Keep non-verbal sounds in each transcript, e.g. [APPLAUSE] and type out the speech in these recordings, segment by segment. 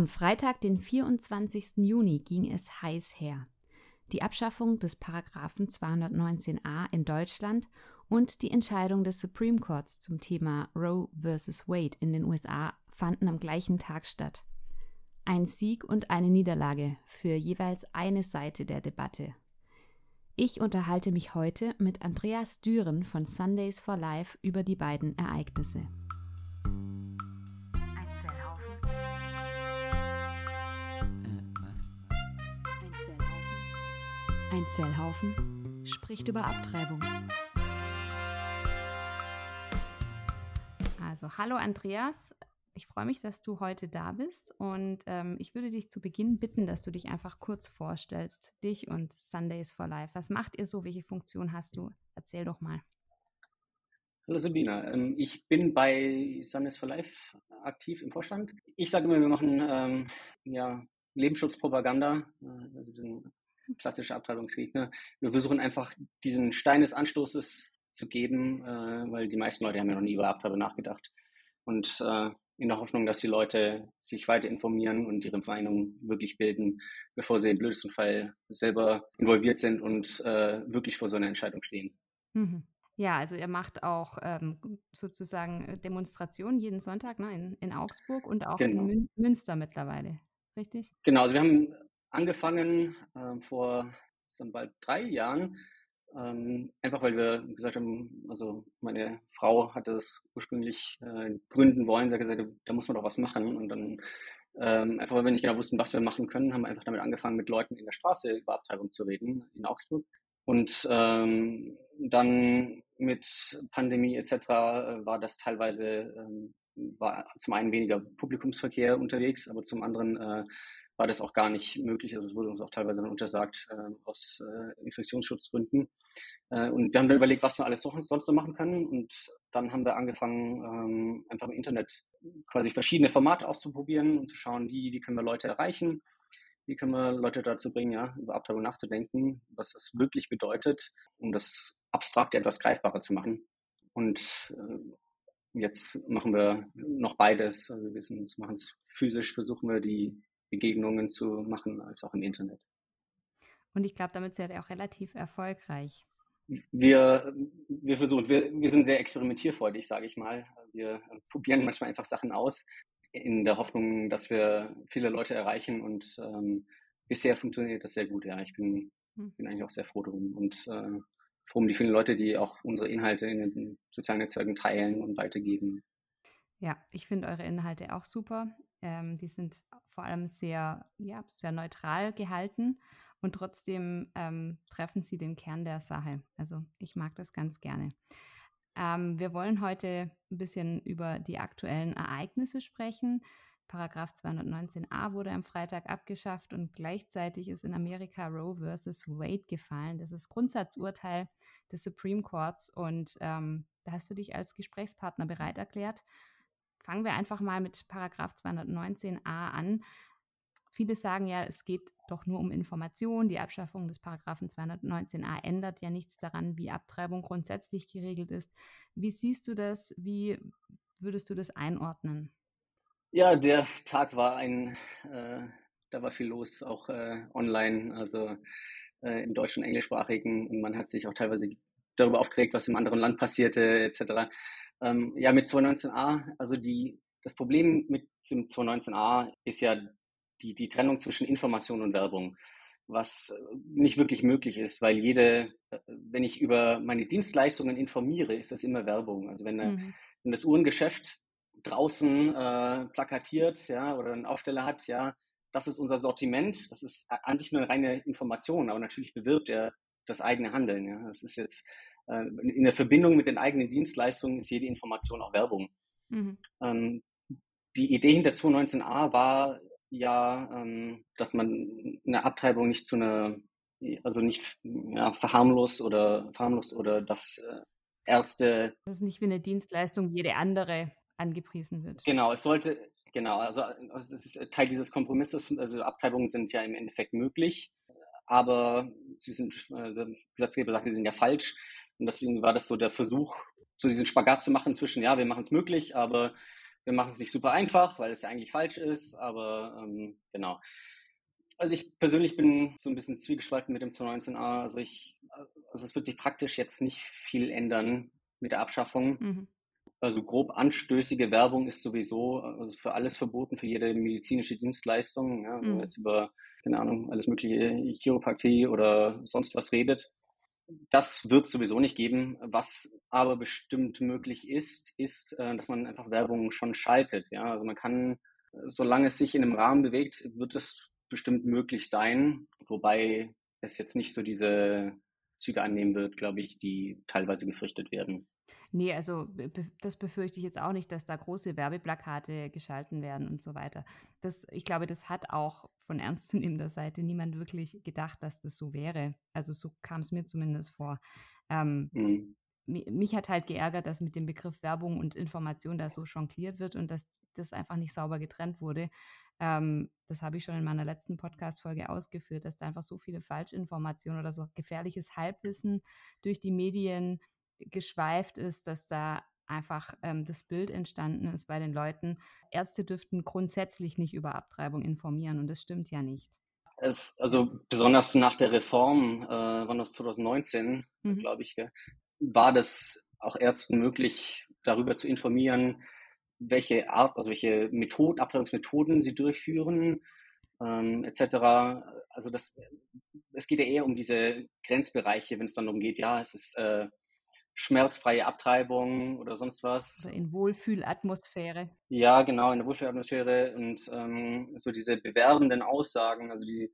Am Freitag, den 24. Juni, ging es heiß her. Die Abschaffung des Paragraphen 219a in Deutschland und die Entscheidung des Supreme Courts zum Thema Roe vs. Wade in den USA fanden am gleichen Tag statt. Ein Sieg und eine Niederlage für jeweils eine Seite der Debatte. Ich unterhalte mich heute mit Andreas Düren von Sundays for Life über die beiden Ereignisse. Zellhaufen. Ein Zellhaufen spricht über Abtreibung. Also, hallo Andreas. Ich freue mich, dass du heute da bist und ähm, ich würde dich zu Beginn bitten, dass du dich einfach kurz vorstellst, dich und Sundays for Life. Was macht ihr so? Welche Funktion hast du? Erzähl doch mal. Hallo Sabina, ähm, ich bin bei Sundays for Life aktiv im Vorstand. Ich sage immer, wir machen ähm, ja, Lebensschutzpropaganda, äh, also den klassische Abtreibungsgegner. Wir versuchen einfach diesen Stein des Anstoßes zu geben, äh, weil die meisten Leute haben ja noch nie über Abtreibung nachgedacht. Und äh, in der Hoffnung, dass die Leute sich weiter informieren und ihre Meinung wirklich bilden, bevor sie im blödesten Fall selber involviert sind und äh, wirklich vor so einer Entscheidung stehen. Mhm. Ja, also ihr macht auch ähm, sozusagen Demonstrationen jeden Sonntag ne, in, in Augsburg und auch Genau. in Mün Münster mittlerweile, richtig? Genau, also wir haben angefangen äh, vor sind bald drei Jahren, ähm, einfach weil wir gesagt haben, also meine Frau hatte es ursprünglich äh, gründen wollen, sie hat gesagt, da muss man doch was machen und dann ähm, einfach weil wir nicht genau wussten, was wir machen können, haben wir einfach damit angefangen, mit Leuten in der Straße über Abtreibung zu reden in Augsburg. Und ähm, dann mit Pandemie etc. äh, war das teilweise, ähm, war zum einen weniger Publikumsverkehr unterwegs, aber zum anderen äh, war das auch gar nicht möglich. Also es wurde uns auch teilweise dann untersagt äh, aus äh, Infektionsschutzgründen. Äh, und wir haben dann überlegt, was wir alles so, sonst noch machen können. Und dann haben wir angefangen, ähm, einfach im Internet quasi verschiedene Formate auszuprobieren und zu schauen, wie, wie können wir Leute erreichen. Wie können wir Leute dazu bringen, ja, über Abtreibung nachzudenken, was das wirklich bedeutet, um das Abstrakte etwas greifbarer zu machen. Und äh, jetzt machen wir noch beides. Also wir machen es physisch, versuchen wir die Begegnungen zu machen, als auch im Internet. Und ich glaube, damit seid ihr auch relativ erfolgreich. Wir, wir versuchen, wir, wir sind sehr experimentierfreudig, sage ich mal. Wir probieren manchmal einfach Sachen aus, in der Hoffnung, dass wir viele Leute erreichen und ähm, bisher funktioniert das sehr gut. Ja, ich bin, Hm. bin eigentlich auch sehr froh drum und äh, froh um die vielen Leute, die auch unsere Inhalte in den sozialen Netzwerken teilen und weitergeben. Ja, ich finde eure Inhalte auch super. Ähm, die sind vor allem sehr, ja, sehr neutral gehalten und trotzdem ähm, treffen sie den Kern der Sache. Also ich mag das ganz gerne. Ähm, wir wollen heute ein bisschen über die aktuellen Ereignisse sprechen. Paragraph 219a wurde am Freitag abgeschafft und gleichzeitig ist in Amerika Roe versus Wade gefallen. Das ist Grundsatzurteil des Supreme Courts und ähm, da hast du dich als Gesprächspartner bereit erklärt. Fangen wir einfach mal mit Paragraph 219a an. Viele sagen ja, es geht doch nur um Information. Die Abschaffung des Paragraphen 219a ändert ja nichts daran, wie Abtreibung grundsätzlich geregelt ist. Wie siehst du das? Wie würdest du das einordnen? Ja, der Tag war ein, äh, da war viel los, auch äh, online, also äh, im deutschen, englischsprachigen. Und man hat sich auch teilweise darüber aufgeregt, was im anderen Land passierte, etc. Ähm, ja, mit 219a, also die, das Problem mit dem 219a ist ja die, die Trennung zwischen Information und Werbung, was nicht wirklich möglich ist, weil jede, wenn ich über meine Dienstleistungen informiere, ist das immer Werbung. Also wenn, mhm. wenn das Uhrengeschäft draußen äh, plakatiert, ja, oder einen Aufsteller hat, ja, das ist unser Sortiment, das ist an sich nur eine reine Information, aber natürlich bewirbt er das eigene Handeln. Ja. Das ist jetzt äh, in der Verbindung mit den eigenen Dienstleistungen ist jede Information auch Werbung. Mhm. Ähm, die Idee hinter 219a war ja, ähm, dass man eine Abtreibung nicht zu einer, also nicht ja, verharmlost oder verharmlost oder dass äh, Ärzte. Das ist nicht wie eine Dienstleistung, jede andere angepriesen wird. Genau, es sollte, genau, also es ist Teil dieses Kompromisses, also Abtreibungen sind ja im Endeffekt möglich, aber sie sind, äh, der Gesetzgeber sagt, sie sind ja falsch. Und deswegen war das so der Versuch, so diesen Spagat zu machen zwischen, ja, wir machen es möglich, aber wir machen es nicht super einfach, weil es ja eigentlich falsch ist, aber ähm, genau. Also ich persönlich bin so ein bisschen zwiegespalten mit dem 219a. Also ich, also es wird sich praktisch jetzt nicht viel ändern mit der Abschaffung. Mhm. Also grob anstößige Werbung ist sowieso also für alles verboten, für jede medizinische Dienstleistung. Ja, wenn man jetzt über, keine Ahnung, alles mögliche Chiropraktie oder sonst was redet. Das wird es sowieso nicht geben. Was aber bestimmt möglich ist, ist, äh, dass man einfach Werbung schon schaltet. Ja, also man kann, solange es sich in einem Rahmen bewegt, wird es bestimmt möglich sein, wobei es jetzt nicht so diese Züge annehmen wird, glaube ich, die teilweise gefürchtet werden. Nee, also das befürchte ich jetzt auch nicht, dass da große Werbeplakate geschalten werden und so weiter. Das, ich glaube, das hat auch von ernstzunehmender Seite niemand wirklich gedacht, dass das so wäre. Also so kam es mir zumindest vor. Ähm, mhm. Mich hat halt geärgert, dass mit dem Begriff Werbung und Information da so jongliert wird und dass das einfach nicht sauber getrennt wurde. Ähm, das habe ich schon in meiner letzten Podcast-Folge ausgeführt, dass da einfach so viele Falschinformationen oder so gefährliches Halbwissen durch die Medien geschweift ist, dass da einfach ähm, das Bild entstanden ist bei den Leuten. Ärzte dürften grundsätzlich nicht über Abtreibung informieren und das stimmt ja nicht. Es, also besonders nach der Reform, äh, wann das 2019, mhm. glaube ich, war das auch Ärzten möglich, darüber zu informieren, welche Art, also welche Methoden, Abtreibungsmethoden sie durchführen, ähm, etc. Also das, es geht ja eher um diese Grenzbereiche, wenn es dann darum geht, ja, es ist äh, schmerzfreie Abtreibung oder sonst was. Oder in Wohlfühlatmosphäre. Ja, genau, in der Wohlfühlatmosphäre und ähm, so diese bewerbenden Aussagen, also die,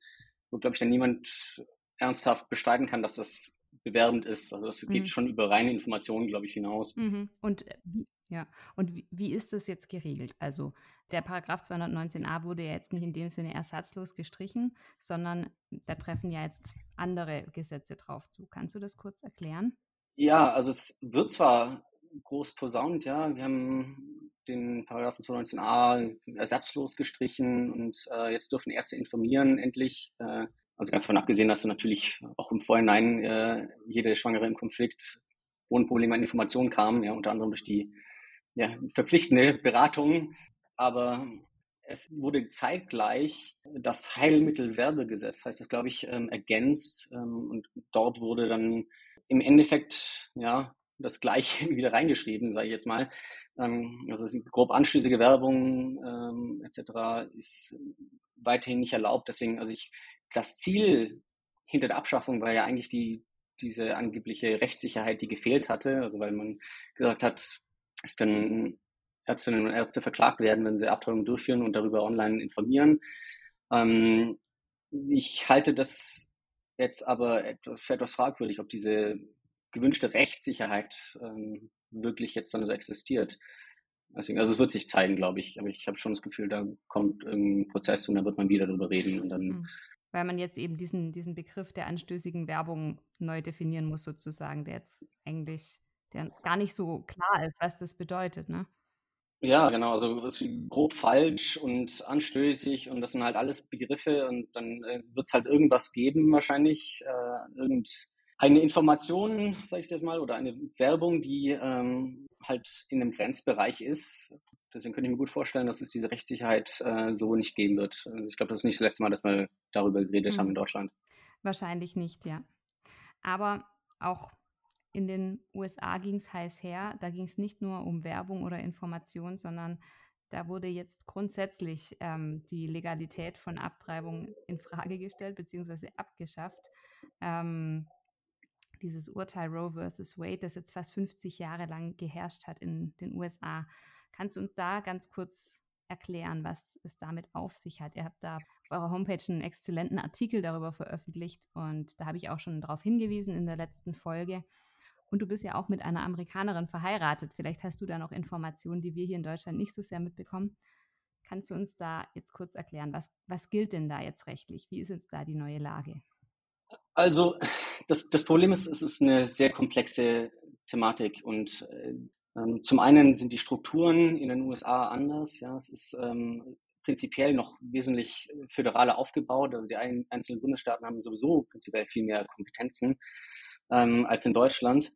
wo, glaube ich, dann niemand ernsthaft bestreiten kann, dass das bewerbend ist. Also das mhm. geht schon über reine Informationen, glaube ich, hinaus. Mhm. Und äh, wie, ja, und wie, wie ist das jetzt geregelt? Also der Paragraph 219a wurde ja jetzt nicht in dem Sinne ersatzlos gestrichen, sondern da treffen ja jetzt andere Gesetze drauf zu. Kannst du das kurz erklären? Ja, also es wird zwar groß posaunt, ja, wir haben den Paragraphen 219a ersatzlos gestrichen und äh, jetzt dürfen Ärzte informieren endlich. Äh, also ganz davon abgesehen, dass du natürlich auch im Vorhinein äh, jede Schwangere im Konflikt ohne Probleme an Informationen kam, ja, unter anderem durch die ja, verpflichtende Beratung. Aber es wurde zeitgleich das Heilmittelwerbegesetz, heißt das, glaube ich, ähm, ergänzt. Ähm, und dort wurde dann im Endeffekt ja das Gleiche [LAUGHS] wieder reingeschrieben, sage ich jetzt mal. Ähm, also grob anschließige Werbung ähm, etc. ist weiterhin nicht erlaubt. Deswegen, also ich, das Ziel hinter der Abschaffung war ja eigentlich die diese angebliche Rechtssicherheit, die gefehlt hatte. Also weil man gesagt hat, es können Ärztinnen und Ärzte verklagt werden, wenn sie Abtreibungen durchführen und darüber online informieren. Ähm, ich halte das jetzt aber etwas fragwürdig, ob diese gewünschte Rechtssicherheit ähm, wirklich jetzt dann so existiert. Deswegen, also es wird sich zeigen, glaube ich. Aber ich habe schon das Gefühl, da kommt irgendein Prozess und da wird man wieder drüber reden und dann. Mhm. Weil man jetzt eben diesen, diesen Begriff der anstößigen Werbung neu definieren muss, sozusagen, der jetzt eigentlich, der gar nicht so klar ist, was das bedeutet, ne? Ja, genau, also grob falsch und anstößig und das sind halt alles Begriffe und dann äh, wird es halt irgendwas geben wahrscheinlich, äh, irgendeine Information, sage ich jetzt mal, oder eine Werbung, die ähm, halt in einem Grenzbereich ist. Deswegen könnte ich mir gut vorstellen, dass es diese Rechtssicherheit äh, so nicht geben wird. Also ich glaube, das ist nicht das letzte Mal, dass wir darüber geredet mhm. haben in Deutschland. Wahrscheinlich nicht, ja. Aber auch in den USA ging es heiß her. Da ging es nicht nur um Werbung oder Information, sondern da wurde jetzt grundsätzlich ähm, die Legalität von Abtreibung in Frage gestellt bzw. abgeschafft. Ähm, dieses Urteil Roe versus Wade, das jetzt fast 50 Jahre lang geherrscht hat in den USA. Kannst du uns da ganz kurz erklären, was es damit auf sich hat? Ihr habt da auf eurer Homepage einen exzellenten Artikel darüber veröffentlicht und da habe ich auch schon darauf hingewiesen in der letzten Folge. Und du bist ja auch mit einer Amerikanerin verheiratet. Vielleicht hast du da noch Informationen, die wir hier in Deutschland nicht so sehr mitbekommen. Kannst du uns da jetzt kurz erklären, was, was gilt denn da jetzt rechtlich? Wie ist jetzt da die neue Lage? Also das, das Problem ist, es ist eine sehr komplexe Thematik und äh, ähm, zum einen sind die Strukturen in den USA anders. Ja, es ist ähm, prinzipiell noch wesentlich föderaler aufgebaut. Also die ein, einzelnen Bundesstaaten haben sowieso prinzipiell viel mehr Kompetenzen ähm, als in Deutschland.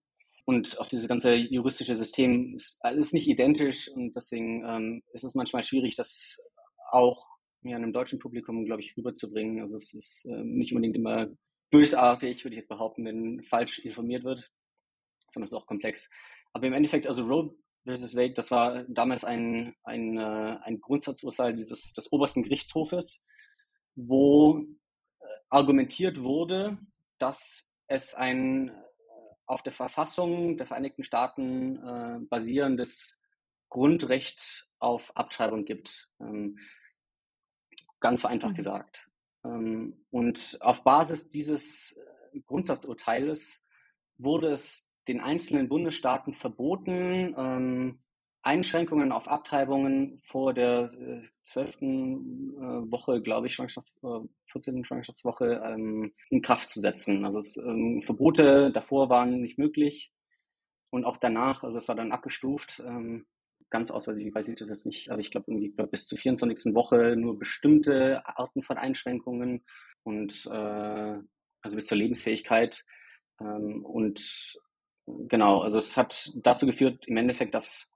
und auch dieses ganze juristische System ist alles nicht identisch und deswegen ähm, ist es manchmal schwierig, das auch ja, einem deutschen Publikum, glaube ich, rüberzubringen. Also es ist äh, nicht unbedingt immer bösartig, würde ich jetzt behaupten, wenn falsch informiert wird, sondern es ist auch komplex. Aber im Endeffekt, also Roe versus Wade, das war damals ein, ein, äh, ein Grundsatzurteil dieses, des obersten Gerichtshofes, wo äh, argumentiert wurde, dass es ein auf der Verfassung der Vereinigten Staaten äh, basierendes Grundrecht auf Abtreibung gibt. Ähm, ganz vereinfacht mhm. gesagt. Ähm, und auf Basis dieses äh, Grundsatzurteiles wurde es den einzelnen Bundesstaaten verboten, ähm, Einschränkungen auf Abtreibungen vor der äh, zwölften äh, Woche, glaube ich, Schwangerschafts-, äh, 14. Schwangerschaftswoche ähm, in Kraft zu setzen. Also es, ähm, Verbote davor waren nicht möglich und auch danach, also es war dann abgestuft, ähm, ganz auswärtig, weiß ich das jetzt nicht, aber ich glaube irgendwie glaub, bis zur 24. Woche nur bestimmte Arten von Einschränkungen und äh, also bis zur Lebensfähigkeit ähm, und genau, also es hat dazu geführt im Endeffekt, dass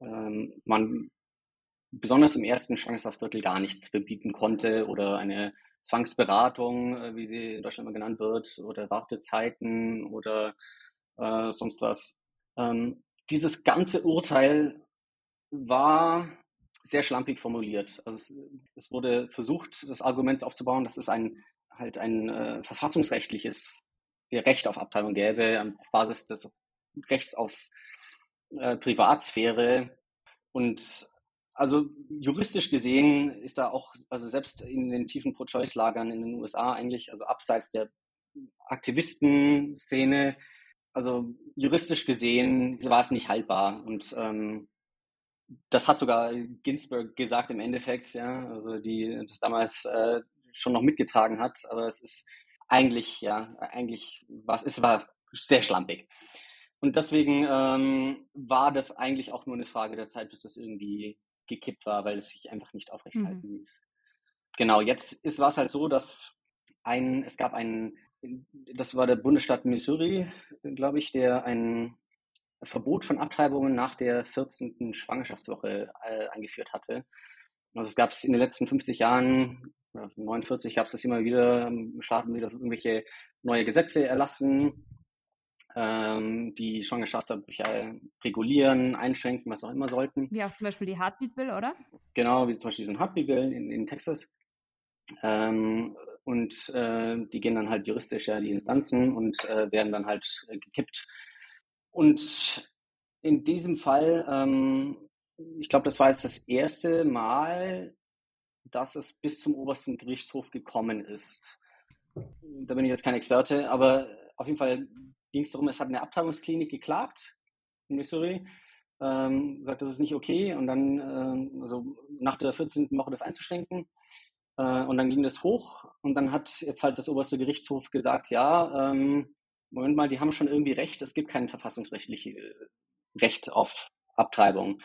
ähm, man besonders im ersten Schwangerschaftsdrittel gar nichts verbieten konnte oder eine Zwangsberatung, äh, wie sie in Deutschland immer genannt wird, oder Wartezeiten oder äh, sonst was. Ähm, dieses ganze Urteil war sehr schlampig formuliert. Also es, es, wurde versucht, das Argument aufzubauen, dass es ein halt ein äh, verfassungsrechtliches Recht auf Abtreibung gäbe, auf Basis des Rechts auf äh, Privatsphäre. Und also juristisch gesehen ist da auch, also selbst in den tiefen Pro-Choice-Lagern in den USA eigentlich, also abseits der Aktivistenszene, also juristisch gesehen war es nicht haltbar. Und ähm, das hat sogar Ginsburg gesagt im Endeffekt, ja, also die das damals äh, schon noch mitgetragen hat, aber es ist eigentlich, ja, eigentlich was, es war sehr schlampig. Und deswegen ähm, war das eigentlich auch nur eine Frage der Zeit, bis das irgendwie gekippt war, weil es sich einfach nicht aufrechthalten mhm. ließ. Genau, jetzt ist war es halt so, dass ein, es gab einen, das war der Bundesstaat Missouri, glaube ich, der ein Verbot von Abtreibungen nach der 14. Schwangerschaftswoche äh, eingeführt hatte. Also es gab es in den letzten 50 Jahren, 49 gab es das immer wieder, Staaten wieder irgendwelche neue Gesetze erlassen, ähm, die Schwangerschaftsabbrüche regulieren, einschränken, was auch immer sollten. Wie auch zum Beispiel die Heartbeat Bill, oder? Genau, wie zum Beispiel diesen Heartbeat Bill in, in Texas. Ähm, und äh, die gehen dann halt juristisch ja die Instanzen und äh, werden dann halt äh, gekippt. Und in diesem Fall, ähm, ich glaube, das war jetzt das erste Mal, dass es bis zum obersten Gerichtshof gekommen ist. Da bin ich jetzt kein Experte, aber auf jeden Fall ging es darum, es hat eine Abtreibungsklinik geklagt in Missouri, ähm, sagt, das ist nicht okay und dann, ähm, also nach der 14. Woche das einzuschränken. Äh, und dann ging das hoch und dann hat jetzt halt das oberste Gerichtshof gesagt, ja, ähm, Moment mal, die haben schon irgendwie recht, es gibt kein verfassungsrechtliches äh, Recht auf Abtreibung.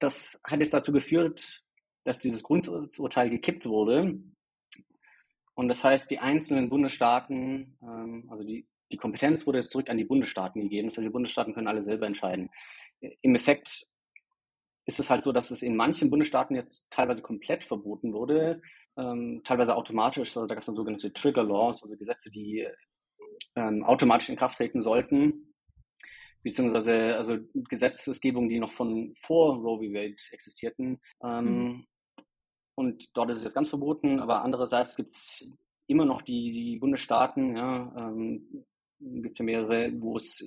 Das hat jetzt dazu geführt, dass dieses Grundurteil gekippt wurde. Und das heißt, die einzelnen Bundesstaaten, ähm, also die die Kompetenz wurde jetzt zurück an die Bundesstaaten gegeben. Das heißt, die Bundesstaaten können alle selber entscheiden. Im Effekt ist es halt so, dass es in manchen Bundesstaaten jetzt teilweise komplett verboten wurde, ähm, teilweise automatisch. Also da gab es dann sogenannte Trigger Laws, also Gesetze, die ähm, automatisch in Kraft treten sollten, beziehungsweise also Gesetzesgebungen, die noch von vor Roe v. Wade existierten. Ähm, mhm. Und dort ist es jetzt ganz verboten, aber andererseits gibt es immer noch die, die Bundesstaaten, ja, ähm, gibt es ja mehrere, wo es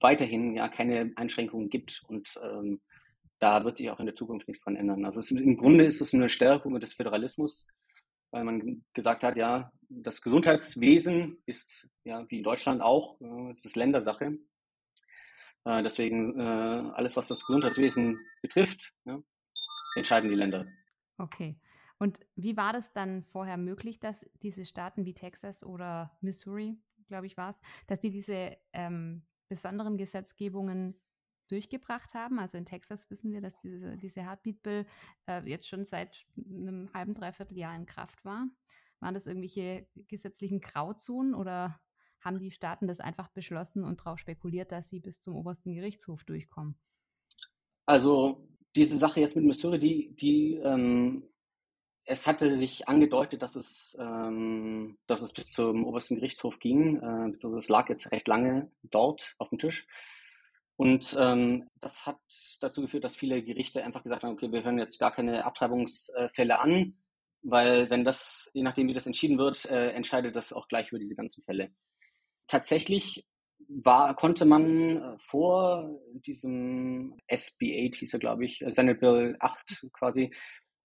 weiterhin ja keine Einschränkungen gibt und ähm, da wird sich auch in der Zukunft nichts dran ändern. Also es, im Grunde ist es eine Stärkung des Föderalismus, weil man gesagt hat, ja, das Gesundheitswesen ist ja wie in Deutschland auch, äh, es ist Ländersache. Äh, deswegen äh, alles, was das Gesundheitswesen betrifft, ja, entscheiden die Länder. Okay. Und wie war das dann vorher möglich, dass diese Staaten wie Texas oder Missouri glaube ich, war es, dass die diese ähm, besonderen Gesetzgebungen durchgebracht haben. Also in Texas wissen wir, dass diese, diese Heartbeat Bill äh, jetzt schon seit einem halben, dreiviertel Jahr in Kraft war. Waren das irgendwelche gesetzlichen Grauzonen oder haben die Staaten das einfach beschlossen und darauf spekuliert, dass sie bis zum obersten Gerichtshof durchkommen? Also diese Sache jetzt mit Missouri, die, die ähm, es hatte sich angedeutet, dass es, ähm, dass es bis zum obersten Gerichtshof ging. Äh, es lag jetzt recht lange dort auf dem Tisch. Und ähm, das hat dazu geführt, dass viele Gerichte einfach gesagt haben, okay, wir hören jetzt gar keine Abtreibungsfälle an, weil wenn das, je nachdem wie das entschieden wird, äh, entscheidet das auch gleich über diese ganzen Fälle. Tatsächlich war, konnte man äh, vor diesem SB 8 hieß er, glaube ich, Senate Bill 8 quasi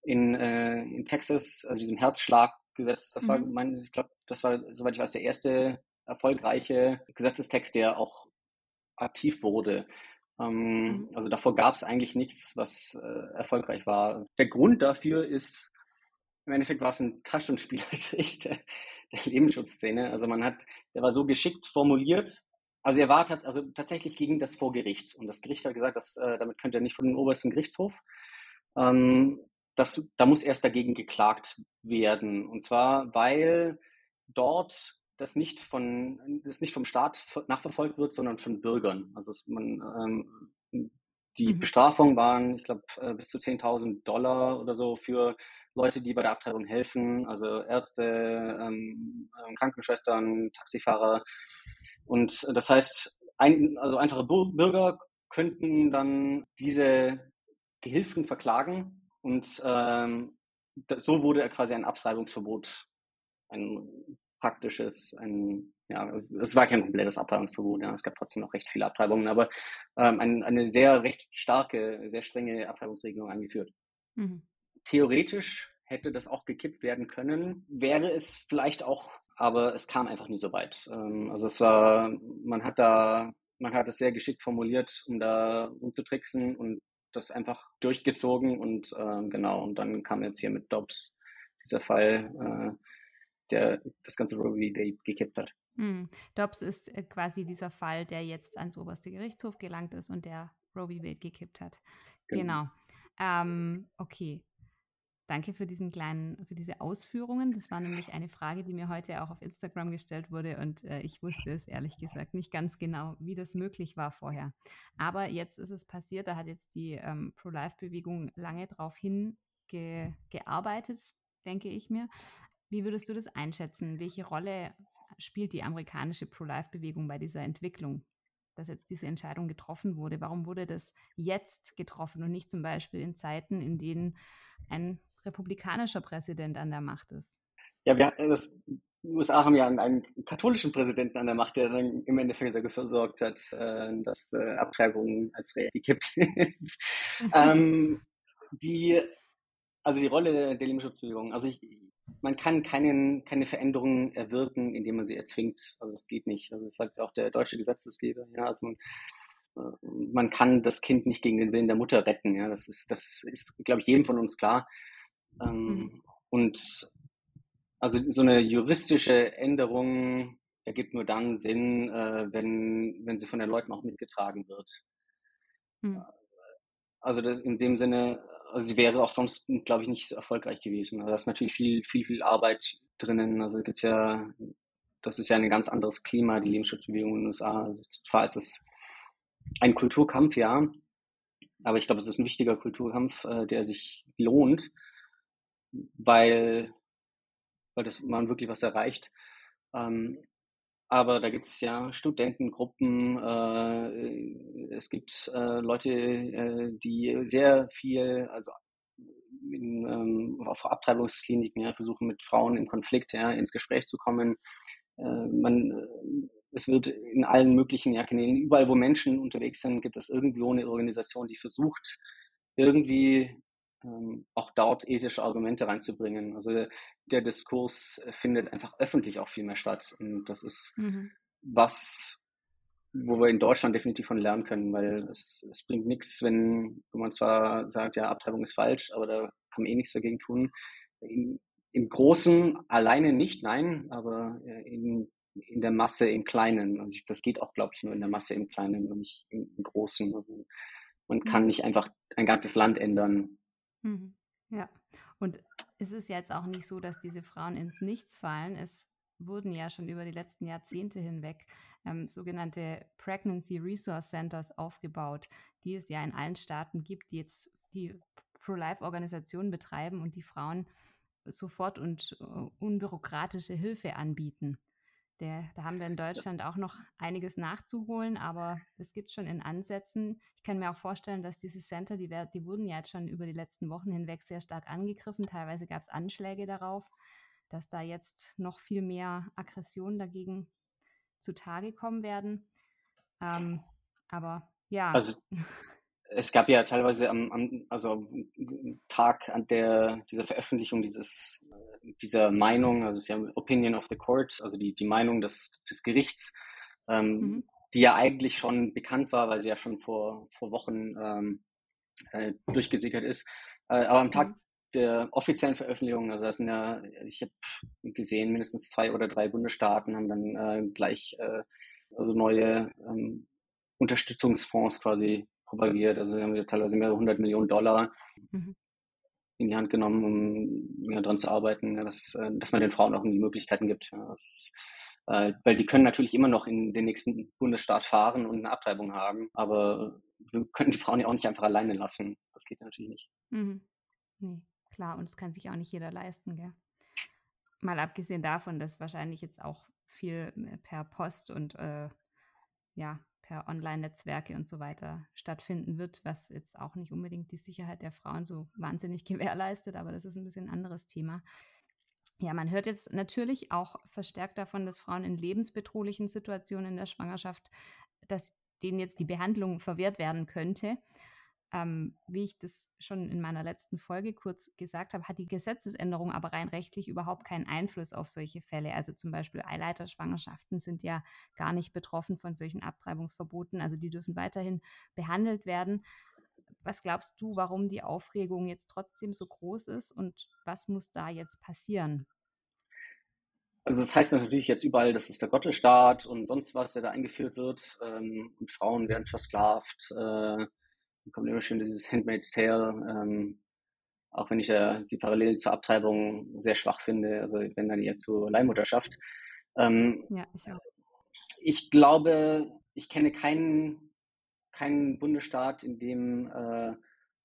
in, äh, in Texas, also diesem Herzschlaggesetz, das mhm. war mein, ich glaube, das war, soweit ich weiß, der erste erfolgreiche Gesetzestext, der auch aktiv wurde. Ähm, mhm. Also davor gab es eigentlich nichts, was äh, erfolgreich war. Der Grund dafür ist, im Endeffekt war es ein Taschenspielertrick [LAUGHS] der, der Lebensschutzszene. Also man hat, der war so geschickt formuliert. Also er war also tatsächlich gegen das Vorgericht. Und das Gericht hat gesagt, dass, äh, damit könnte er nicht von den obersten Gerichtshof. Ähm, das, da muss erst dagegen geklagt werden. Und zwar, weil dort das nicht von das nicht vom Staat nachverfolgt wird, sondern von Bürgern. Also man, ähm, die mhm. Bestrafung waren, ich glaube, äh, bis zu 10.000 Dollar oder so für Leute, die bei der Abtreibung helfen, also Ärzte, ähm, ähm Krankenschwestern, Taxifahrer. Und das heißt, ein, also einfache Bürger könnten dann diese Gehilfen verklagen und ähm, so wurde quasi ein Abtreibungsverbot ein praktisches, ein, ja, es, es, war kein komplettes Abtreibungsverbot, ja, es gab trotzdem noch recht viele Abtreibungen, aber ähm, ein, eine sehr recht starke, sehr strenge Abtreibungsregelung eingeführt. Mhm. Theoretisch hätte das auch gekippt werden können, wäre es vielleicht auch, aber es kam einfach nie so weit. Ähm, also es war, man hat da, man hat es sehr geschickt formuliert, um da umzutricksen und das einfach durchgezogen und äh, genau, und dann kam jetzt hier mit Dobbs dieser Fall, äh, der das ganze v. Wade gekippt hat. Hm. Dobbs ist äh, quasi dieser Fall, der jetzt ans oberste Gerichtshof gelangt ist und der Roe v. Wade gekippt hat. Genau. genau. Ähm, okay. Danke für diesen kleinen, für diese Ausführungen. Das war nämlich eine Frage, die mir heute auch auf Instagram gestellt wurde und äh, ich wusste es ehrlich gesagt nicht ganz genau, wie das möglich war vorher. Aber jetzt ist es passiert, da hat jetzt die ähm, Pro-Life-Bewegung lange darauf hingearbeitet, denke ich mir. Wie würdest du das einschätzen? Welche Rolle spielt die amerikanische Pro-Life-Bewegung bei dieser Entwicklung, dass jetzt diese Entscheidung getroffen wurde? Warum wurde das jetzt getroffen und nicht zum Beispiel in Zeiten, in denen ein republikanischer Präsident an der Macht ist? Ja, wir, das, die USA haben ja einen, katholischen Präsidenten an der Macht, der dann im Endeffekt dafür gesorgt hat, äh, dass äh, Abtreibungen als Recht gekippt [LAUGHS] ist. ähm, die, also die Rolle der, der Lebensschutzbewegung. Also ich, man kann keinen, keine Veränderungen erwirken, indem man sie erzwingt. Also das geht nicht. Also das sagt auch der deutsche Gesetzesgeber. Ja, also man, äh, man kann das Kind nicht gegen den Willen der Mutter retten. Ja, das ist, das ist, glaube ich, jedem von uns klar. Ähm, mhm. Und also so eine juristische Änderung ergibt nur dann Sinn, äh, wenn, wenn sie von den Leuten auch mitgetragen wird. Mhm. Also in dem Sinne, also sie wäre auch sonst, glaube ich, nicht so erfolgreich gewesen. Also da ist natürlich viel, viel, viel Arbeit drinnen. Also gibt's ja, das ist ja ein ganz anderes Klima, die Lebensschutzbewegung in den USA. Also zwar ist es ein Kulturkampf, ja, aber ich glaube, es ist ein wichtiger Kulturkampf, äh, der sich lohnt, weil, weil das man wirklich was erreicht. Ähm, aber da gibt es ja Studentengruppen, äh, es gibt äh, Leute, äh, die sehr viel, also in, ähm, auf Abtreibungskliniken ja, versuchen mit Frauen im Konflikt ja, ins Gespräch zu kommen. Äh, man, äh, es wird in allen möglichen ja, Kanälen, überall wo Menschen unterwegs sind, gibt es irgendwo eine Organisation, die versucht, irgendwie auch dort ethische Argumente reinzubringen. Also der Diskurs findet einfach öffentlich auch viel mehr statt. Und das ist mhm. was, wo wir in Deutschland definitiv von lernen können, weil es, es bringt nichts, wenn, wenn man zwar sagt, ja, Abtreibung ist falsch, aber da kann man eh nichts dagegen tun. In, Im Großen alleine nicht, nein, aber in, in der Masse im Kleinen. Also das geht auch, glaube ich, nur in der Masse im Kleinen und nicht im, im Großen. Also man kann mhm. nicht einfach ein ganzes Land ändern. Mhm. Ja, und es ist jetzt auch nicht so, dass diese Frauen ins Nichts fallen. Es wurden ja schon über die letzten Jahrzehnte hinweg ähm, sogenannte Pregnancy Resource Centers aufgebaut, die es ja in allen Staaten gibt, die jetzt die Pro-Life-Organisationen betreiben und die Frauen sofort und uh, unbürokratische Hilfe anbieten. Der, da haben wir in Deutschland auch noch einiges nachzuholen, aber das gibt es schon in Ansätzen. Ich kann mir auch vorstellen, dass diese Center, die, die wurden ja jetzt schon über die letzten Wochen hinweg sehr stark angegriffen. Teilweise gab es Anschläge darauf, dass da jetzt noch viel mehr Aggressionen dagegen zutage kommen werden. Ähm, aber ja. Also es gab ja teilweise am, am also am Tag an der dieser Veröffentlichung dieses dieser Meinung, also es ist ja Opinion of the Court, also die, die Meinung des, des Gerichts, ähm, mhm. die ja eigentlich schon bekannt war, weil sie ja schon vor, vor Wochen ähm, äh, durchgesickert ist. Äh, aber am Tag mhm. der offiziellen Veröffentlichung, also das sind ja, ich habe gesehen, mindestens zwei oder drei Bundesstaaten haben dann äh, gleich äh, also neue ähm, Unterstützungsfonds quasi propagiert. Also wir haben ja teilweise mehrere hundert Millionen Dollar mhm in die Hand genommen, um ja, daran zu arbeiten, ja, dass, äh, dass man den Frauen auch die Möglichkeiten gibt. Ja, das, äh, weil die können natürlich immer noch in den nächsten Bundesstaat fahren und eine Abtreibung haben, aber wir können die Frauen ja auch nicht einfach alleine lassen. Das geht natürlich nicht. Mhm. Nee, klar, und das kann sich auch nicht jeder leisten, gell? Mal abgesehen davon, dass wahrscheinlich jetzt auch viel äh, per Post und äh, ja, per Online-Netzwerke und so weiter stattfinden wird, was jetzt auch nicht unbedingt die Sicherheit der Frauen so wahnsinnig [LAUGHS] gewährleistet, aber das ist ein bisschen ein anderes Thema. Ja, man hört jetzt natürlich auch verstärkt davon, dass Frauen in lebensbedrohlichen Situationen in der Schwangerschaft, dass denen jetzt die Behandlung verwehrt werden könnte. Ähm, wie ich das schon in meiner letzten Folge kurz gesagt habe, hat die Gesetzesänderung aber rein rechtlich überhaupt keinen Einfluss auf solche Fälle. Also zum Beispiel Eileiterschwangerschaften sind ja gar nicht betroffen von solchen Abtreibungsverboten. Also die dürfen weiterhin behandelt werden. Was glaubst du, warum die Aufregung jetzt trotzdem so groß ist und was muss da jetzt passieren? Also das heißt natürlich jetzt überall, das ist der Gottesstaat und sonst was, der da eingeführt wird ähm, und Frauen werden versklavt. Äh, kommt immer schön dieses Handmaid's Tale, ähm, auch wenn ich ja die Parallelen zur Abtreibung sehr schwach finde, also wenn dann eher zur Leihmutterschaft. Ähm, ja, ich auch. Ich glaube, ich kenne keinen, keinen Bundesstaat, in dem äh,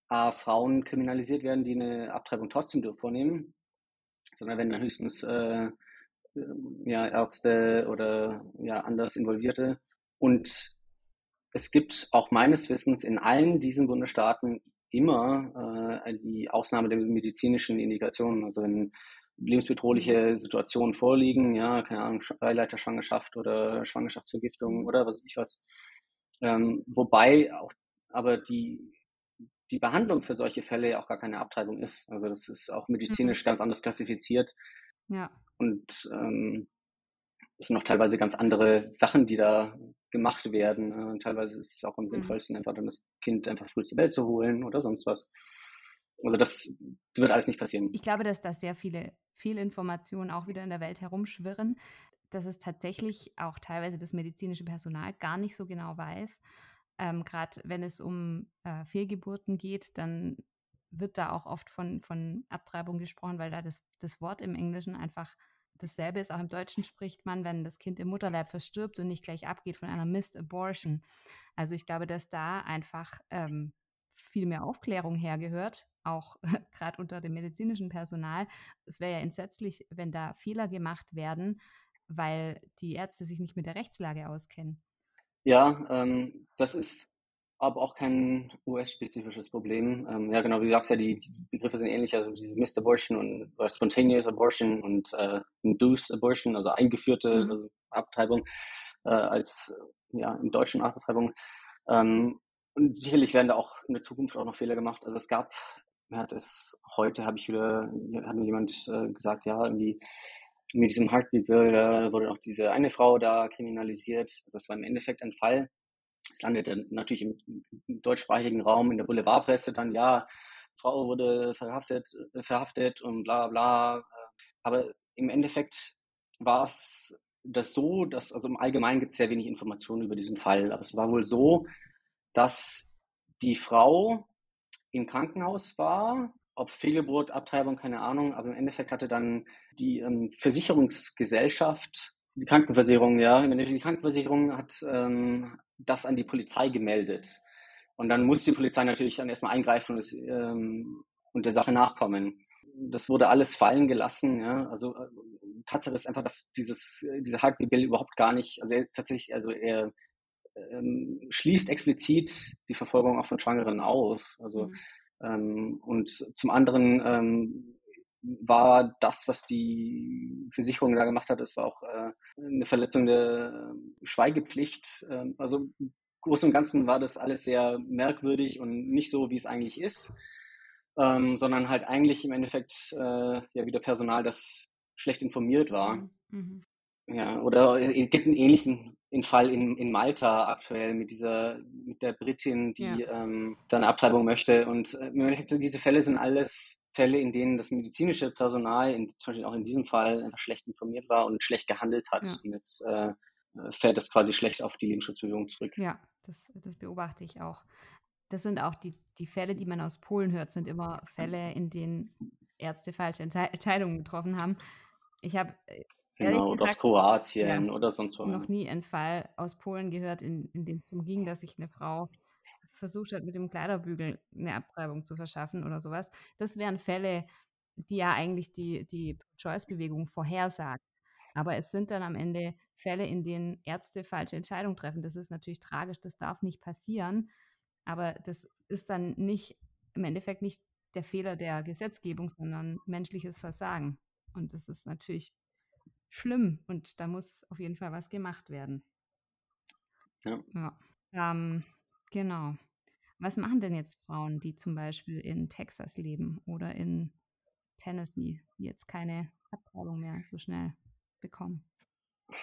A, Frauen kriminalisiert werden, die eine Abtreibung trotzdem vornehmen, sondern wenn dann höchstens äh, ja, Ärzte oder ja, anders Involvierte. Und es gibt auch meines Wissens in allen diesen Bundesstaaten immer äh, die Ausnahme der medizinischen Indikationen. Also wenn lebensbedrohliche mhm. Situationen vorliegen, ja, keine Ahnung, Eileiterschwangerschaft oder Schwangerschaftsvergiftung oder was weiß ich was. Ähm, wobei auch aber die, die Behandlung für solche Fälle auch gar keine Abtreibung ist. Also das ist auch medizinisch mhm. ganz anders klassifiziert. Ja. Und ähm, es sind noch teilweise ganz andere Sachen, die da gemacht werden. Äh, teilweise ist es auch am mhm. sinnvollsten, einfach dann das Kind einfach früh zur Welt zu holen oder sonst was. Also das wird alles nicht passieren. Ich glaube, dass da sehr viele Fehlinformationen auch wieder in der Welt herumschwirren, dass es tatsächlich auch teilweise das medizinische Personal gar nicht so genau weiß. Ähm, Gerade wenn es um äh, Fehlgeburten geht, dann wird da auch oft von, von Abtreibung gesprochen, weil da das, das Wort im Englischen einfach dasselbe ist. Auch im Deutschen spricht man, wenn das Kind im Mutterleib verstirbt und nicht gleich abgeht, von einer Missed Abortion. Also ich glaube, dass da einfach ähm, viel mehr Aufklärung hergehört, auch [LAUGHS] gerade unter dem medizinischen Personal. Es wäre ja entsetzlich, wenn da Fehler gemacht werden, weil die Ärzte sich nicht mit der Rechtslage auskennen. Ja, ähm, das ist aber auch kein US-spezifisches Problem. Ähm, ja, genau, wie du sagst, ja, die, die, Begriffe sind ähnlich, also dieses Missed Abortion und äh, Spontaneous Abortion und äh, Induced Abortion, also eingeführte mhm. also Abtreibung äh, als ja, im deutschen Abtreibung. Ähm, und sicherlich werden da auch in der Zukunft auch noch Fehler gemacht. Also es gab, ja, es heute habe ich wieder, hat mir jemand äh, gesagt, ja, irgendwie mit diesem Heartbeat Bill äh, wurde auch diese eine Frau da kriminalisiert. Also das war im Endeffekt ein Fall, es landete natürlich im, deutschsprachigen Raum in der Boulevardpresse dann, ja, Frau wurde verhaftet, äh, verhaftet und bla bla. Aber im Endeffekt war es das so, dass, also im Allgemeinen gibt es sehr wenig Informationen über diesen Fall, aber es war wohl so, dass die Frau im Krankenhaus war, ob Fehlgeburt, Abtreibung, keine Ahnung, aber im Endeffekt hatte dann die ähm, Versicherungsgesellschaft, die Krankenversicherung, ja, die Krankenversicherung hat ähm, das an die Polizei gemeldet. Und dann muss die Polizei natürlich dann erstmal eingreifen und, ähm, und der Sache nachkommen. Das wurde alles fallen gelassen. Ja? Also äh, Tatsache ist einfach, dass dieses, dieser Heartbeat-Bill überhaupt gar nicht, also er tatsächlich, also er ähm, schließt explizit die Verfolgung auch von Schwangeren aus. Also mhm. ähm, und zum anderen ähm, war das, was die Versicherung da gemacht hat, das war auch äh, eine Verletzung der Schweigepflicht. Ähm, also Großen und Ganzen war das alles sehr merkwürdig und nicht so, wie es eigentlich ist, ähm, sondern halt eigentlich im Endeffekt äh, ja wieder Personal, das schlecht informiert war. Mhm. mhm. Ja, oder es gibt einen ähnlichen Fall in, in Malta aktuell mit dieser, mit der Britin, die ja. ähm, dann Abtreibung möchte. Und äh, im Endeffekt, diese Fälle sind alles Fälle, in denen das medizinische Personal, in, zum Beispiel auch in diesem Fall, einfach schlecht informiert war und schlecht gehandelt hat. Ja. Und jetzt äh, fährt das quasi schlecht auf die Lebensschutzbewegung zurück. Ja, das, das beobachte ich auch. Das sind auch die, die Fälle, die man aus Polen hört, sind immer Fälle, in denen Ärzte falsche Entscheidungen getroffen haben. Ich habe äh, Genau, gesagt, aus Kroatien ja, oder sonst wo. noch nie einen Fall aus Polen gehört, in, in dem es ging, dass sich eine Frau versucht hat, mit dem Kleiderbügel eine Abtreibung zu verschaffen oder sowas. Das wären Fälle, die ja eigentlich die, die Choice-Bewegung vorhersagt. Aber es sind dann am Ende Fälle, in denen Ärzte falsche Entscheidungen treffen. Das ist natürlich tragisch, das darf nicht passieren. Aber das ist dann nicht im Endeffekt nicht der Fehler der Gesetzgebung, sondern menschliches Versagen. Und das ist natürlich schlimm und da muss auf jeden Fall was gemacht werden. Ja. ja. Ähm, genau. Was machen denn jetzt Frauen, die zum Beispiel in Texas leben oder in Tennessee, die jetzt keine Abtreibung mehr so schnell bekommen? [LAUGHS]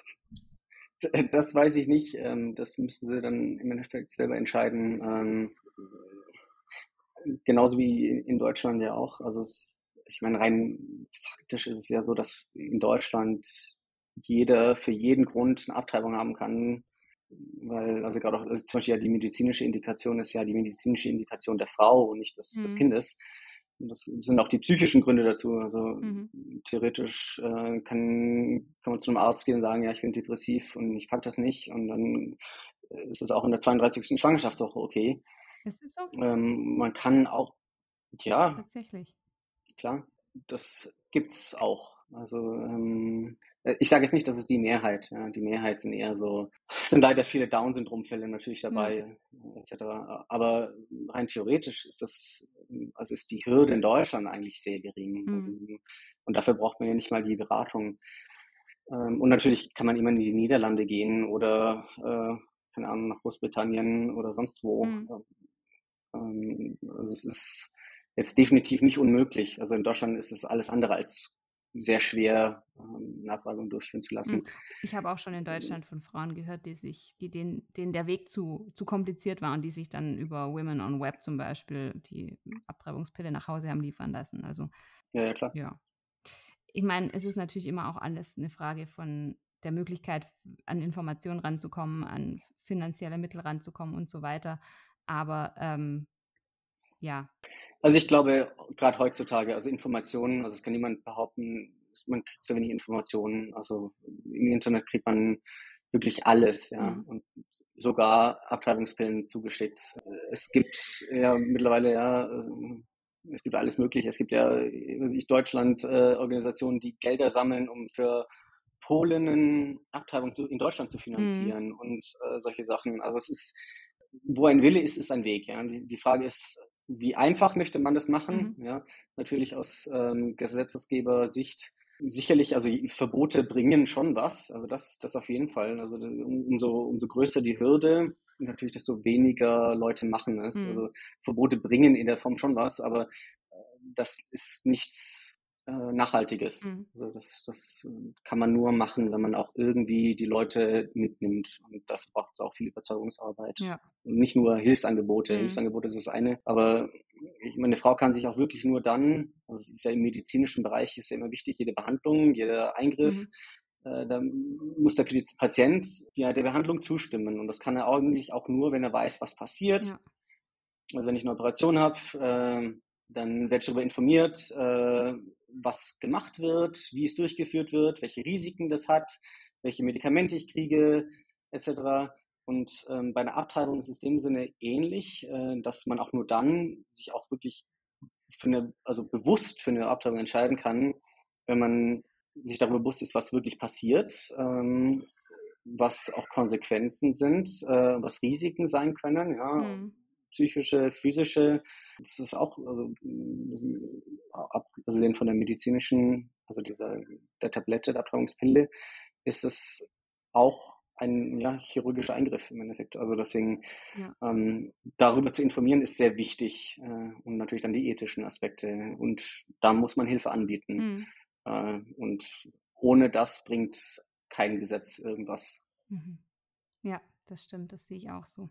Das weiß ich nicht. Ähm, das müssen sie dann im Endeffekt selber entscheiden. Ähm, genauso wie in Deutschland ja auch. Also es ich meine, rein faktisch ist es ja so, dass in Deutschland jeder für jeden Grund eine Abtreibung haben kann, weil, also gerade auch, also zum Beispiel ja die medizinische Indikation ist ja die medizinische Indikation der Frau und nicht des, mhm. des Kindes. Und das sind auch die psychischen Gründe dazu. Also mhm. theoretisch äh, kann, kann man zu einem Arzt gehen und sagen, ja, ich bin depressiv und ich pack das nicht. Und dann ist es auch in der 32. Schwangerschaftswoche okay. Ist es so? Ähm, man kann auch, ja. Tatsächlich klar, das gibt's auch. Also ähm, äh, ich sage jetzt nicht, dass es die Mehrheit. Ja, die Mehrheit sind eher so, sind leider viele Down-Syndrom-Fälle natürlich dabei, mhm. etc. Aber rein theoretisch ist das, also ist die Hürde in Deutschland eigentlich sehr gering. Mhm. Also, und dafür braucht man ja nicht mal die Beratung. Ähm, und natürlich kann man immer in die Niederlande gehen oder äh, keine Ahnung nach Großbritannien oder sonst wo. Mhm. Ähm, also es ist jetzt definitiv nicht unmöglich. Also in Deutschland ist es alles andere als sehr schwer, ähm, Nachfragung durchführen zu lassen. Hm. Ich habe auch schon in Deutschland von Frauen gehört, die sich, die denen, denen der Weg zu, zu kompliziert war und die sich dann über Women on Web zum Beispiel die Abtreibungspille nach Hause haben liefern lassen. Also ja, ja klar. Ja. Ich meine, es ist natürlich immer auch alles eine Frage von der Möglichkeit, an Informationen ranzukommen, an finanzielle Mittel ranzukommen und so weiter. Aber ähm, ja. Also ich glaube, gerade heutzutage, also Informationen, also es kann niemand behaupten, man kriegt so wenig Informationen. Also im Internet kriegt man wirklich alles, ja. Mhm. Und sogar Abtreibungspillen zugeschickt. Es gibt ja mittlerweile ja, äh, es gibt alles Mögliche. Es gibt ja ich, Deutschland äh, Organisationen, die Gelder sammeln, um für Polen Abtreibung zu, in Deutschland zu finanzieren mhm. und äh, solche Sachen. Also es ist, wo ein Wille ist, ist ein Weg. Ja. Die, die Frage ist, wie einfach möchte man das machen? Mhm. Ja, natürlich aus ähm, Gesetzesgeber-Sicht sicherlich, also Verbote bringen schon was, also das, das auf jeden Fall. Also umso, umso größer die Hürde, natürlich, desto weniger Leute machen es. Mhm. Also Verbote bringen in der Form schon was, aber äh, das ist nichts äh, Nachhaltiges. Mhm. Also das, das kann man nur machen, wenn man auch irgendwie die Leute mitnimmt. Und dafür braucht es auch viel Überzeugungsarbeit. Ja. Und nicht nur Hilfsangebote. Mhm. Hilfsangebote ist das eine. Aber ich meine, eine Frau kann sich auch wirklich nur dann, also es ist ja im medizinischen Bereich, ist ja immer wichtig, jede Behandlung, jeder Eingriff, mhm. äh, da muss der Patient ja, der Behandlung zustimmen. Und das kann er eigentlich auch nur, wenn er weiß, was passiert. Ja. Also wenn ich eine Operation habe, äh, dann werde ich darüber informiert, äh, was gemacht wird, wie es durchgeführt wird, welche Risiken das hat, welche Medikamente ich kriege, etc. Und ähm, bei einer Abtreibung ist es in dem Sinne ähnlich, äh, dass man auch nur dann sich auch wirklich für eine, also bewusst für eine Abtreibung entscheiden kann, wenn man sich darüber bewusst ist, was wirklich passiert, ähm, was auch Konsequenzen sind, äh, was Risiken sein können, ja, mhm. Psychische, physische. Das ist auch, also, also den von der medizinischen, also dieser der Tablette, der Abtreibungspille, ist es auch ein ja, chirurgischer Eingriff im Endeffekt. Also deswegen ja. ähm, darüber zu informieren ist sehr wichtig äh, und natürlich dann die ethischen Aspekte. Und da muss man Hilfe anbieten. Mhm. Äh, und ohne das bringt kein Gesetz irgendwas. Mhm. Ja, das stimmt, das sehe ich auch so.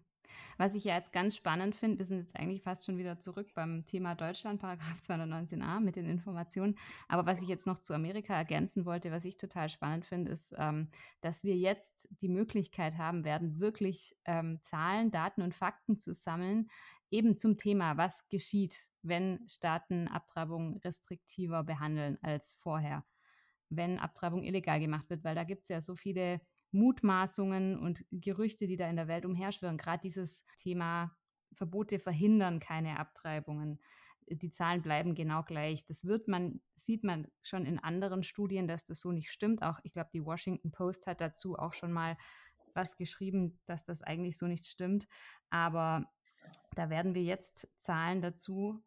Was ich ja jetzt ganz spannend finde, wir sind jetzt eigentlich fast schon wieder zurück beim Thema Deutschland, Paragraph 219a mit den Informationen. Aber was ich jetzt noch zu Amerika ergänzen wollte, was ich total spannend finde, ist, ähm, dass wir jetzt die Möglichkeit haben werden, wirklich ähm, Zahlen, Daten und Fakten zu sammeln, eben zum Thema, was geschieht, wenn Staaten Abtreibung restriktiver behandeln als vorher, wenn Abtreibung illegal gemacht wird, weil da gibt es ja so viele Mutmaßungen und Gerüchte, die da in der Welt umherschwirren. Gerade dieses Thema Verbote verhindern keine Abtreibungen. Die Zahlen bleiben genau gleich. Das wird man, sieht man schon in anderen Studien, dass das so nicht stimmt. Auch ich glaube, die Washington Post hat dazu auch schon mal was geschrieben, dass das eigentlich so nicht stimmt. Aber da werden wir jetzt Zahlen dazu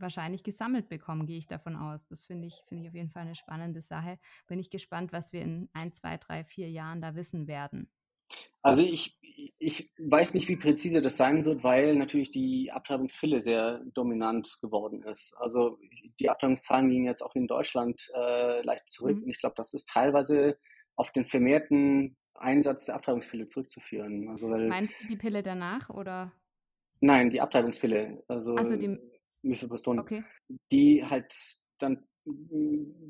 wahrscheinlich gesammelt bekommen, gehe ich davon aus. Das finde ich, finde ich auf jeden Fall eine spannende Sache. Bin ich gespannt, was wir in ein, zwei, drei, vier Jahren da wissen werden. Also ich, ich weiß nicht, wie präzise das sein wird, weil natürlich die Abtreibungspille sehr dominant geworden ist. Also die Abtreibungszahlen gingen jetzt auch in Deutschland äh, leicht zurück. Mhm. Und ich glaube, das ist teilweise auf den vermehrten Einsatz der Abtreibungspille zurückzuführen. Also, Meinst du die Pille danach oder? Nein, die Abtreibungspille. Also, also die, Mifepristone, okay. die halt dann,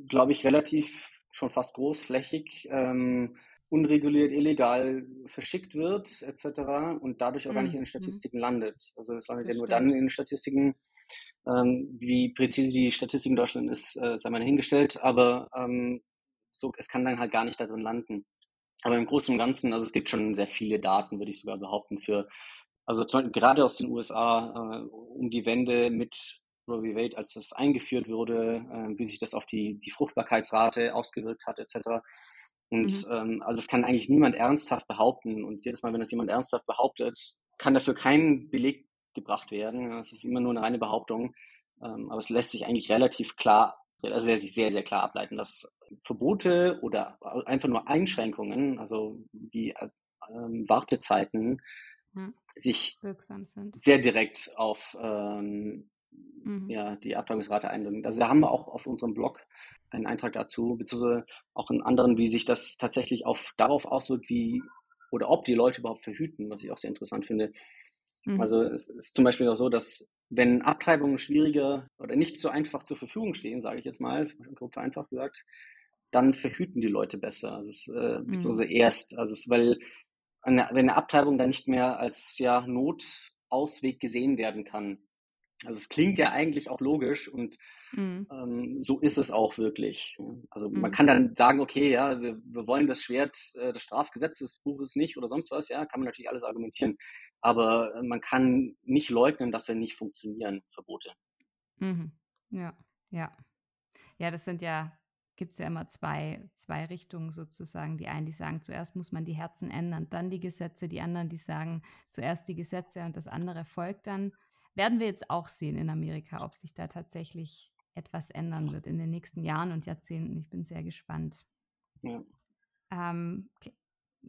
glaube ich, relativ schon fast großflächig ähm, unreguliert, illegal verschickt wird, etc. und dadurch auch mhm. gar nicht in den mhm. Statistiken mhm. landet. Also es landet ja nur dann in den Statistiken, ähm, wie präzise die Statistik in Deutschland ist, äh, sei mal hingestellt, aber ähm, so, es kann dann halt gar nicht darin landen. Aber im Großen und Ganzen, also es gibt schon sehr viele Daten, würde ich sogar behaupten, für also gerade aus den USA äh, um die Wende mit Roe v. Wade, als das eingeführt wurde, äh, wie sich das auf die, die Fruchtbarkeitsrate ausgewirkt hat, etc. Und mhm. ähm, also es kann eigentlich niemand ernsthaft behaupten. Und jedes Mal, wenn das jemand ernsthaft behauptet, kann dafür kein Beleg gebracht werden. Es ist immer nur eine reine Behauptung. Ähm, aber es lässt sich eigentlich relativ klar, also lässt sich sehr, sehr klar ableiten, dass Verbote oder einfach nur Einschränkungen, also die äh, Wartezeiten, ja sich sehr direkt auf ähm, mhm. ja, die Abtreibungsrate einwirken. Also da haben wir auch auf unserem Blog einen Eintrag dazu, beziehungsweise auch einen anderen, wie sich das tatsächlich auf, darauf auswirkt, wie oder ob die Leute überhaupt verhüten, was ich auch sehr interessant finde. Mhm. Also es ist zum Beispiel auch so, dass wenn Abtreibungen schwieriger oder nicht so einfach zur Verfügung stehen, sage ich jetzt mal, grob vereinfacht gesagt, dann verhüten die Leute besser. Also es, äh, beziehungsweise mhm. erst. Also es, weil eine, wenn eine Abtreibung dann nicht mehr als ja, Notausweg gesehen werden kann. Also es klingt ja eigentlich auch logisch und mhm. ähm, so ist es auch wirklich. Also mhm. man kann dann sagen, okay, ja, wir, wir wollen das Schwert äh, des Strafgesetzesbuches nicht oder sonst was, ja, kann man natürlich alles argumentieren. Aber äh, man kann nicht leugnen, dass sie nicht funktionieren, Verbote. Mhm. Ja, ja. Ja, das sind ja gibt es ja immer zwei, zwei Richtungen sozusagen. Die einen, die sagen, zuerst muss man die Herzen ändern, dann die Gesetze. Die anderen, die sagen, zuerst die Gesetze und das andere folgt dann. Werden wir jetzt auch sehen in Amerika, ob sich da tatsächlich etwas ändern wird in den nächsten Jahren und Jahrzehnten. Ich bin sehr gespannt. Ja. Ähm,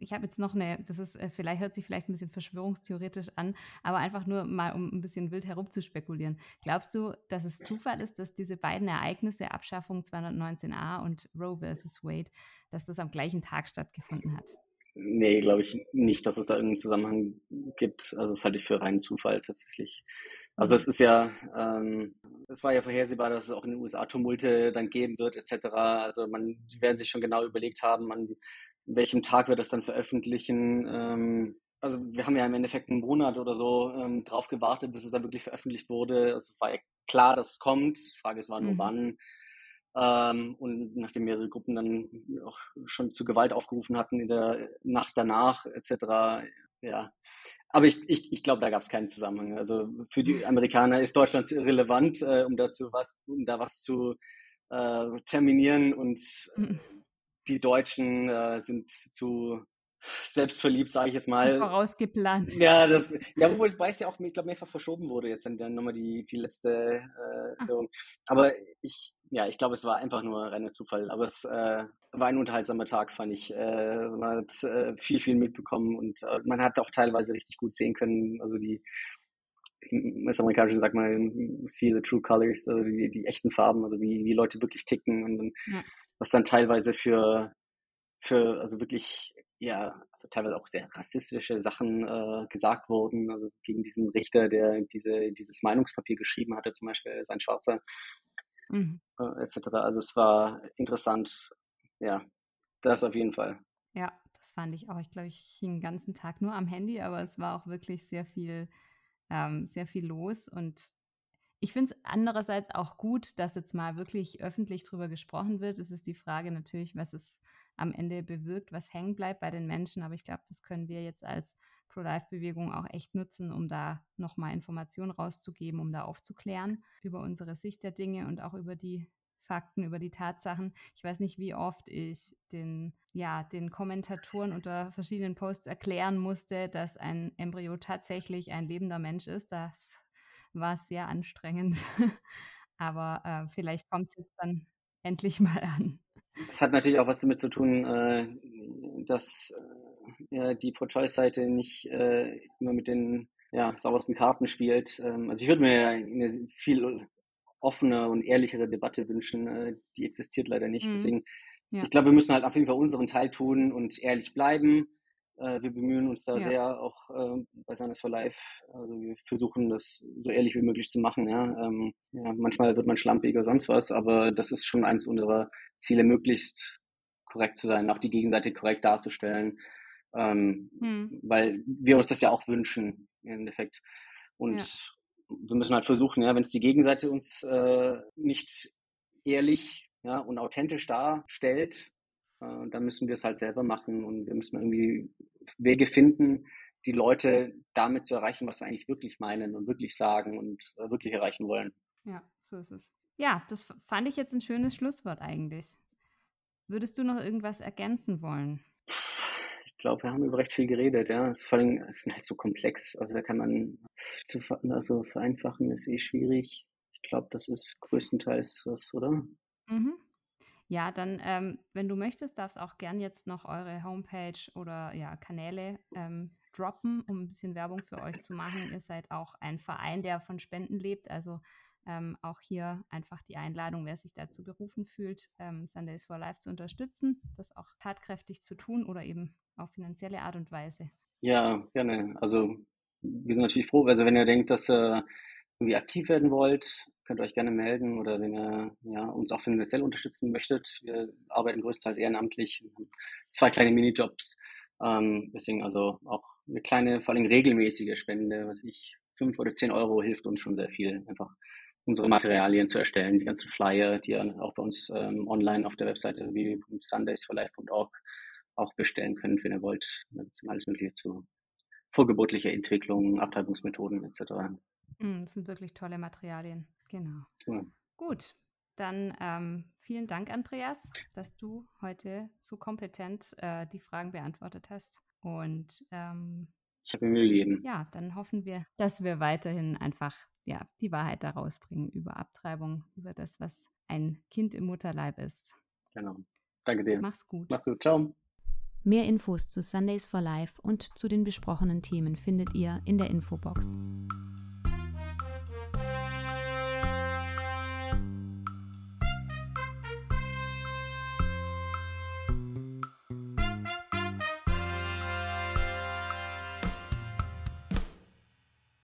ich habe jetzt noch eine, das ist, äh, vielleicht hört sich vielleicht ein bisschen verschwörungstheoretisch an, aber einfach nur mal, um ein bisschen wild herumzuspekulieren. Glaubst du, dass es Zufall ist, dass diese beiden Ereignisse, Abschaffung 219a und Roe versus Wade, dass das am gleichen Tag stattgefunden hat? Nee, glaube ich nicht, dass es da irgendeinen Zusammenhang gibt. Also das halte ich für reinen Zufall tatsächlich. Also es ist ja, ähm, es war ja vorhersehbar, dass es auch in den USA Tumulte dann geben wird, etc. Also man, die werden sich schon genau überlegt haben, man welchem Tag wir das dann veröffentlichen. Ähm, also wir haben ja im Endeffekt einen Monat oder so ähm, drauf gewartet, bis es dann wirklich veröffentlicht wurde. Also es war ja klar, dass es kommt. Die Frage ist, war nur mhm. wann. Ähm, und nachdem mehrere Gruppen dann auch schon zu Gewalt aufgerufen hatten in der Nacht danach etc. Ja, aber ich, ich, ich glaube, da gab es keinen Zusammenhang. Also für die Amerikaner ist Deutschland irrelevant, äh, um dazu was, um da was zu äh, terminieren und mhm. Die Deutschen äh, sind zu selbstverliebt, sage ich jetzt mal. vorausgeplant. Ja, das, ja, wobei es ja auch, ich glaube, mehrfach verschoben wurde jetzt dann, dann nochmal die, die letzte äh, Führung. Aber ich, ja, ich glaube, es war einfach nur reiner Zufall. Aber es äh, war ein unterhaltsamer Tag, fand ich. Äh, man hat äh, viel, viel mitbekommen und äh, man hat auch teilweise richtig gut sehen können, also die im Amerikanischen sagt man, see the true colors, also die, die echten Farben, also wie, wie Leute wirklich ticken und ja. was dann teilweise für, für, also wirklich ja, also teilweise auch sehr rassistische Sachen äh, gesagt wurden, also gegen diesen Richter, der diese, dieses Meinungspapier geschrieben hatte, zum Beispiel sein Schwarzer, mhm. äh, etc. Also es war interessant, ja, das auf jeden Fall. Ja, das fand ich auch. Ich glaube, ich hing den ganzen Tag nur am Handy, aber es war auch wirklich sehr viel, ähm, sehr viel los und ich finde es andererseits auch gut, dass jetzt mal wirklich öffentlich drüber gesprochen wird. Es ist die Frage natürlich, was ist am Ende bewirkt, was hängen bleibt bei den Menschen. Aber ich glaube, das können wir jetzt als Pro-Life-Bewegung auch echt nutzen, um da nochmal Informationen rauszugeben, um da aufzuklären über unsere Sicht der Dinge und auch über die Fakten, über die Tatsachen. Ich weiß nicht, wie oft ich den, ja, den Kommentatoren unter verschiedenen Posts erklären musste, dass ein Embryo tatsächlich ein lebender Mensch ist. Das war sehr anstrengend. [LAUGHS] Aber äh, vielleicht kommt es jetzt dann endlich [LAUGHS] mal an. Das hat natürlich auch was damit zu tun, äh, dass äh, die Pro-Choice-Seite nicht äh, immer mit den ja, saubersten Karten spielt. Ähm, also ich würde mir eine viel offene und ehrlichere Debatte wünschen. die existiert leider nicht. Mhm. Deswegen, ja. ich glaube, wir müssen halt auf jeden Fall unseren Teil tun und ehrlich bleiben. wir bemühen uns da ja. sehr, auch bei Science for Life. Also wir versuchen das so ehrlich wie möglich zu machen. Ja? Ähm, ja, manchmal wird man schlampig oder sonst was, aber das ist schon eins unserer Ziele möglichst korrekt zu sein, auch die Gegenseite korrekt darzustellen, ähm, hm. weil wir uns das ja auch wünschen im Endeffekt. Und. Wir müssen halt versuchen, ja, wenn es die Gegenseite uns äh, nicht ehrlich ja, und authentisch darstellt, äh, dann müssen wir es halt selber machen und wir müssen irgendwie Wege finden, die Leute damit zu erreichen, was wir eigentlich wirklich meinen und wirklich sagen und äh, wirklich erreichen wollen. Ja, so ist es. Ja, das fand ich jetzt ein schönes Schlusswort eigentlich. Würdest du noch irgendwas ergänzen wollen? Ich glaube, wir haben über recht viel geredet, ja. Es ist vor allem, es ist halt so komplex. Also da kann man zu also vereinfachen ist eh schwierig. Ich glaube, das ist größtenteils was, oder? Mhm. Ja, dann, ähm, wenn du möchtest, darfst auch gern jetzt noch eure Homepage oder ja, Kanäle ähm, droppen, um ein bisschen Werbung für euch zu machen. Ihr seid auch ein Verein, der von Spenden lebt. Also ähm, auch hier einfach die Einladung, wer sich dazu berufen fühlt, ähm, Sundays for Life zu unterstützen, das auch tatkräftig zu tun oder eben auf finanzielle Art und Weise. Ja, gerne. Also wir sind natürlich froh, also wenn ihr denkt, dass ihr irgendwie aktiv werden wollt, könnt ihr euch gerne melden oder wenn ihr ja, uns auch finanziell unterstützen möchtet. Wir arbeiten größtenteils ehrenamtlich, zwei kleine Minijobs. Ähm, deswegen also auch eine kleine, vor allem regelmäßige Spende, was ich, fünf oder zehn Euro hilft uns schon sehr viel. Einfach unsere Materialien zu erstellen, die ganzen Flyer, die ihr auch bei uns ähm, online auf der Webseite www.sundaysforlife.org auch bestellen könnt, wenn ihr wollt. Das sind alles Mögliche zu vorgeburtlicher Entwicklung, Abtreibungsmethoden etc. Mm, das sind wirklich tolle Materialien, genau. Ja. Gut, dann ähm, vielen Dank, Andreas, dass du heute so kompetent äh, die Fragen beantwortet hast. Und ähm, ich habe mir gegeben. Ja, dann hoffen wir, dass wir weiterhin einfach ja, die Wahrheit daraus bringen über Abtreibung, über das, was ein Kind im Mutterleib ist. Genau. Danke dir. Mach's gut. Mach's gut. Ciao. Mehr Infos zu Sundays for Life und zu den besprochenen Themen findet ihr in der Infobox.